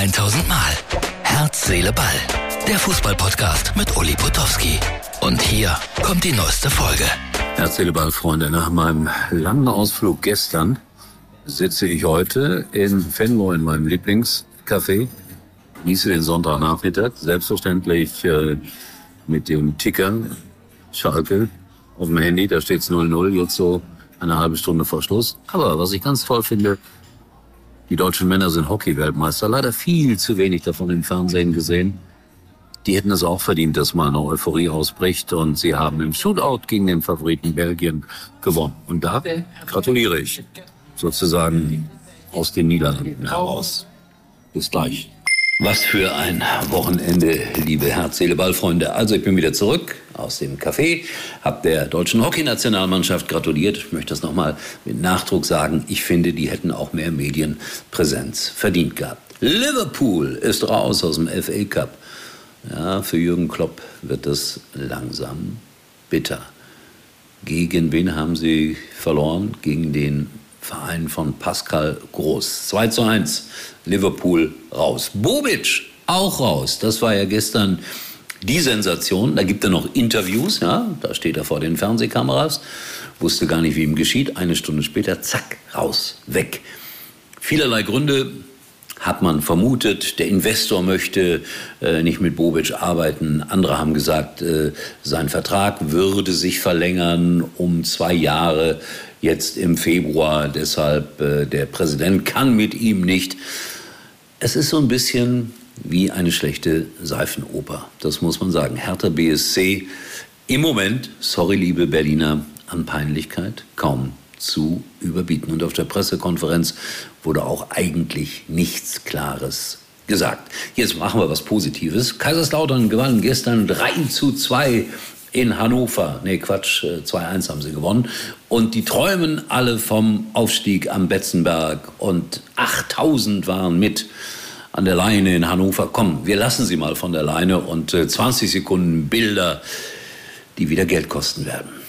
1000 Mal. Herz, Seele, Ball. Der Fußballpodcast mit Uli Potowski. Und hier kommt die neueste Folge. Herz, Seele, Ball, Freunde. Nach meinem langen Ausflug gestern sitze ich heute in Fenlo in meinem Lieblingscafé. Genieße den Sonntagnachmittag. Selbstverständlich äh, mit dem Ticker Schalke auf dem Handy. Da steht's 0-0 jetzt so eine halbe Stunde vor Schluss. Aber was ich ganz toll finde, die deutschen Männer sind Hockey-Weltmeister. Leider viel zu wenig davon im Fernsehen gesehen. Die hätten es auch verdient, dass mal eine Euphorie ausbricht. Und sie haben im Shootout gegen den Favoriten Belgien gewonnen. Und da gratuliere ich sozusagen aus den Niederlanden heraus. Bis gleich. Was für ein Wochenende, liebe Herz, Ballfreunde. Also ich bin wieder zurück aus dem Café, habe der deutschen Hockeynationalmannschaft gratuliert. Ich möchte das nochmal mit Nachdruck sagen. Ich finde, die hätten auch mehr Medienpräsenz verdient gehabt. Liverpool ist raus aus dem FA Cup. Ja, für Jürgen Klopp wird das langsam bitter. Gegen wen haben sie verloren? Gegen den Verein von Pascal Groß. 2 zu 1. Liverpool raus. Bobic auch raus. Das war ja gestern die Sensation. Da gibt er noch Interviews. Ja, da steht er vor den Fernsehkameras. Wusste gar nicht, wie ihm geschieht. Eine Stunde später, zack, raus, weg. Vielerlei Gründe hat man vermutet, der Investor möchte äh, nicht mit Bobic arbeiten. Andere haben gesagt, äh, sein Vertrag würde sich verlängern um zwei Jahre jetzt im Februar. Deshalb äh, der Präsident kann mit ihm nicht. Es ist so ein bisschen wie eine schlechte Seifenoper. Das muss man sagen. Hertha BSC im Moment, sorry liebe Berliner, an Peinlichkeit kaum zu überbieten. Und auf der Pressekonferenz wurde auch eigentlich nichts Klares gesagt. Jetzt machen wir was Positives. Kaiserslautern gewann gestern 3 zu 2 in Hannover. Nee, Quatsch, 2-1 äh, haben sie gewonnen. Und die träumen alle vom Aufstieg am Betzenberg. Und 8000 waren mit an der Leine in Hannover. Komm, wir lassen sie mal von der Leine und 20 äh, Sekunden Bilder, die wieder Geld kosten werden.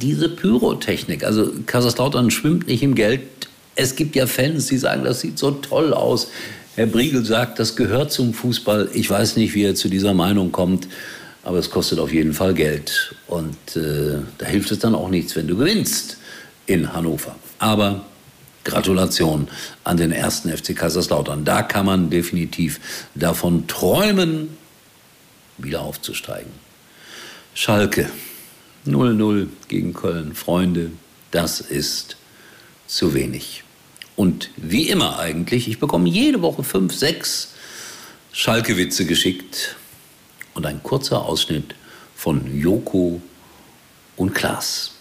Diese Pyrotechnik, also Kaiserslautern schwimmt nicht im Geld. Es gibt ja Fans, die sagen, das sieht so toll aus. Herr Briegel sagt, das gehört zum Fußball. Ich weiß nicht, wie er zu dieser Meinung kommt, aber es kostet auf jeden Fall Geld. Und äh, da hilft es dann auch nichts, wenn du gewinnst in Hannover. Aber Gratulation an den ersten FC Kaiserslautern. Da kann man definitiv davon träumen, wieder aufzusteigen. Schalke 0-0 gegen Köln. Freunde, das ist zu wenig. Und wie immer eigentlich, ich bekomme jede Woche fünf, sechs Schalke-Witze geschickt und ein kurzer Ausschnitt von Joko und Klaas.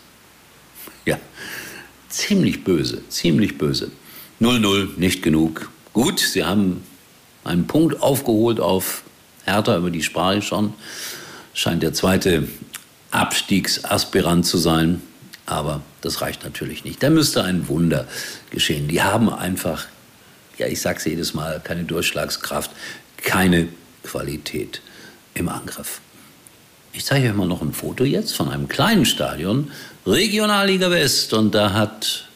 Ja, ziemlich böse, ziemlich böse. 0-0, nicht genug. Gut, sie haben einen Punkt aufgeholt auf Hertha, über die sprach ich schon. Scheint der zweite Abstiegsaspirant zu sein. Aber das reicht natürlich nicht. Da müsste ein Wunder geschehen. Die haben einfach, ja, ich sage es jedes Mal, keine Durchschlagskraft, keine Qualität im Angriff. Ich zeige euch mal noch ein Foto jetzt von einem kleinen Stadion, Regionalliga West. Und da hat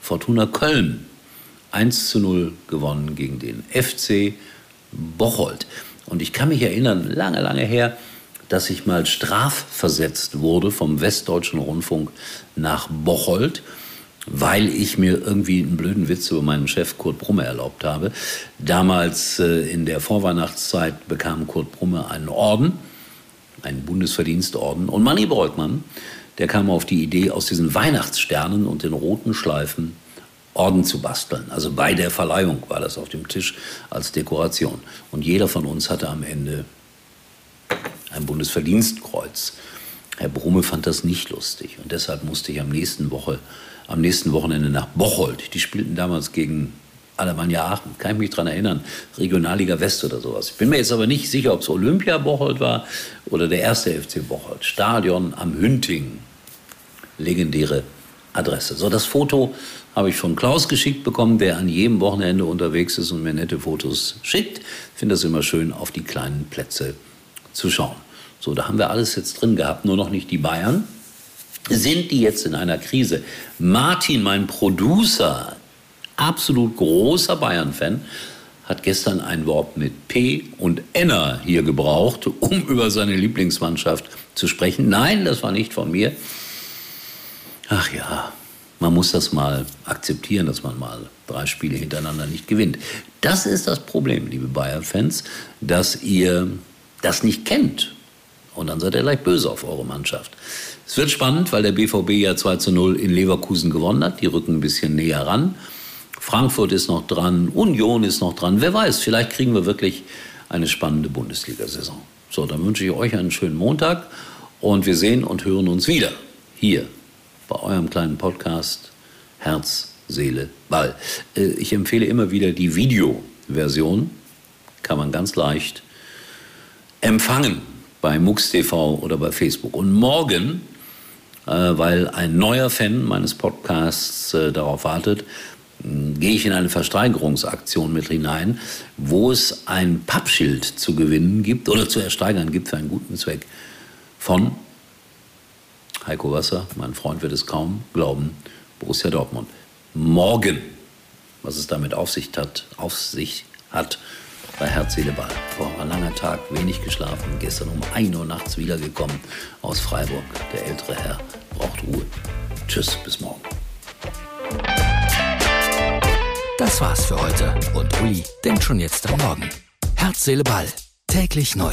Fortuna Köln 1 zu 0 gewonnen gegen den FC Bocholt. Und ich kann mich erinnern, lange, lange her, dass ich mal strafversetzt wurde vom Westdeutschen Rundfunk nach Bocholt, weil ich mir irgendwie einen blöden Witz über meinen Chef Kurt Brumme erlaubt habe. Damals äh, in der Vorweihnachtszeit bekam Kurt Brumme einen Orden, einen Bundesverdienstorden. Und Manny Breukmann, der kam auf die Idee, aus diesen Weihnachtssternen und den roten Schleifen Orden zu basteln. Also bei der Verleihung war das auf dem Tisch als Dekoration. Und jeder von uns hatte am Ende ein Bundesverdienstkreuz. Herr Brumme fand das nicht lustig und deshalb musste ich am nächsten Woche, am nächsten Wochenende nach Bocholt. Die spielten damals gegen Alemannia Aachen, kann ich mich dran erinnern, Regionalliga West oder sowas. Ich bin mir jetzt aber nicht sicher, ob es Olympia Bocholt war oder der erste FC Bocholt. Stadion am Hünting, legendäre Adresse. So, das Foto habe ich von Klaus geschickt bekommen, der an jedem Wochenende unterwegs ist und mir nette Fotos schickt. Ich finde das immer schön, auf die kleinen Plätze zu schauen. So, da haben wir alles jetzt drin gehabt, nur noch nicht die Bayern. Sind die jetzt in einer Krise? Martin, mein Producer, absolut großer Bayern-Fan, hat gestern ein Wort mit P und Enna hier gebraucht, um über seine Lieblingsmannschaft zu sprechen. Nein, das war nicht von mir. Ach ja, man muss das mal akzeptieren, dass man mal drei Spiele hintereinander nicht gewinnt. Das ist das Problem, liebe Bayern-Fans, dass ihr das nicht kennt. Und dann seid ihr gleich böse auf eure Mannschaft. Es wird spannend, weil der BVB ja 2 zu 0 in Leverkusen gewonnen hat. Die rücken ein bisschen näher ran. Frankfurt ist noch dran, Union ist noch dran. Wer weiß, vielleicht kriegen wir wirklich eine spannende Bundesliga-Saison. So, dann wünsche ich euch einen schönen Montag und wir sehen und hören uns wieder hier bei eurem kleinen Podcast Herz, Seele, Ball. Äh, ich empfehle immer wieder die Videoversion, kann man ganz leicht empfangen bei MUX TV oder bei Facebook. Und morgen, äh, weil ein neuer Fan meines Podcasts äh, darauf wartet, gehe ich in eine Versteigerungsaktion mit hinein, wo es ein Pappschild zu gewinnen gibt oder zu ersteigern gibt für einen guten Zweck von Heiko Wasser, mein Freund wird es kaum glauben, Borussia Dortmund. Morgen, was es damit auf sich hat, auf sich hat bei Herz, Seele, Ball. Vor ein langer Tag, wenig geschlafen, gestern um 1 Uhr nachts wiedergekommen aus Freiburg. Der ältere Herr braucht Ruhe. Tschüss, bis morgen. Das war's für heute und Uli denkt schon jetzt am Morgen. Herz, Seele, Ball. Täglich neu.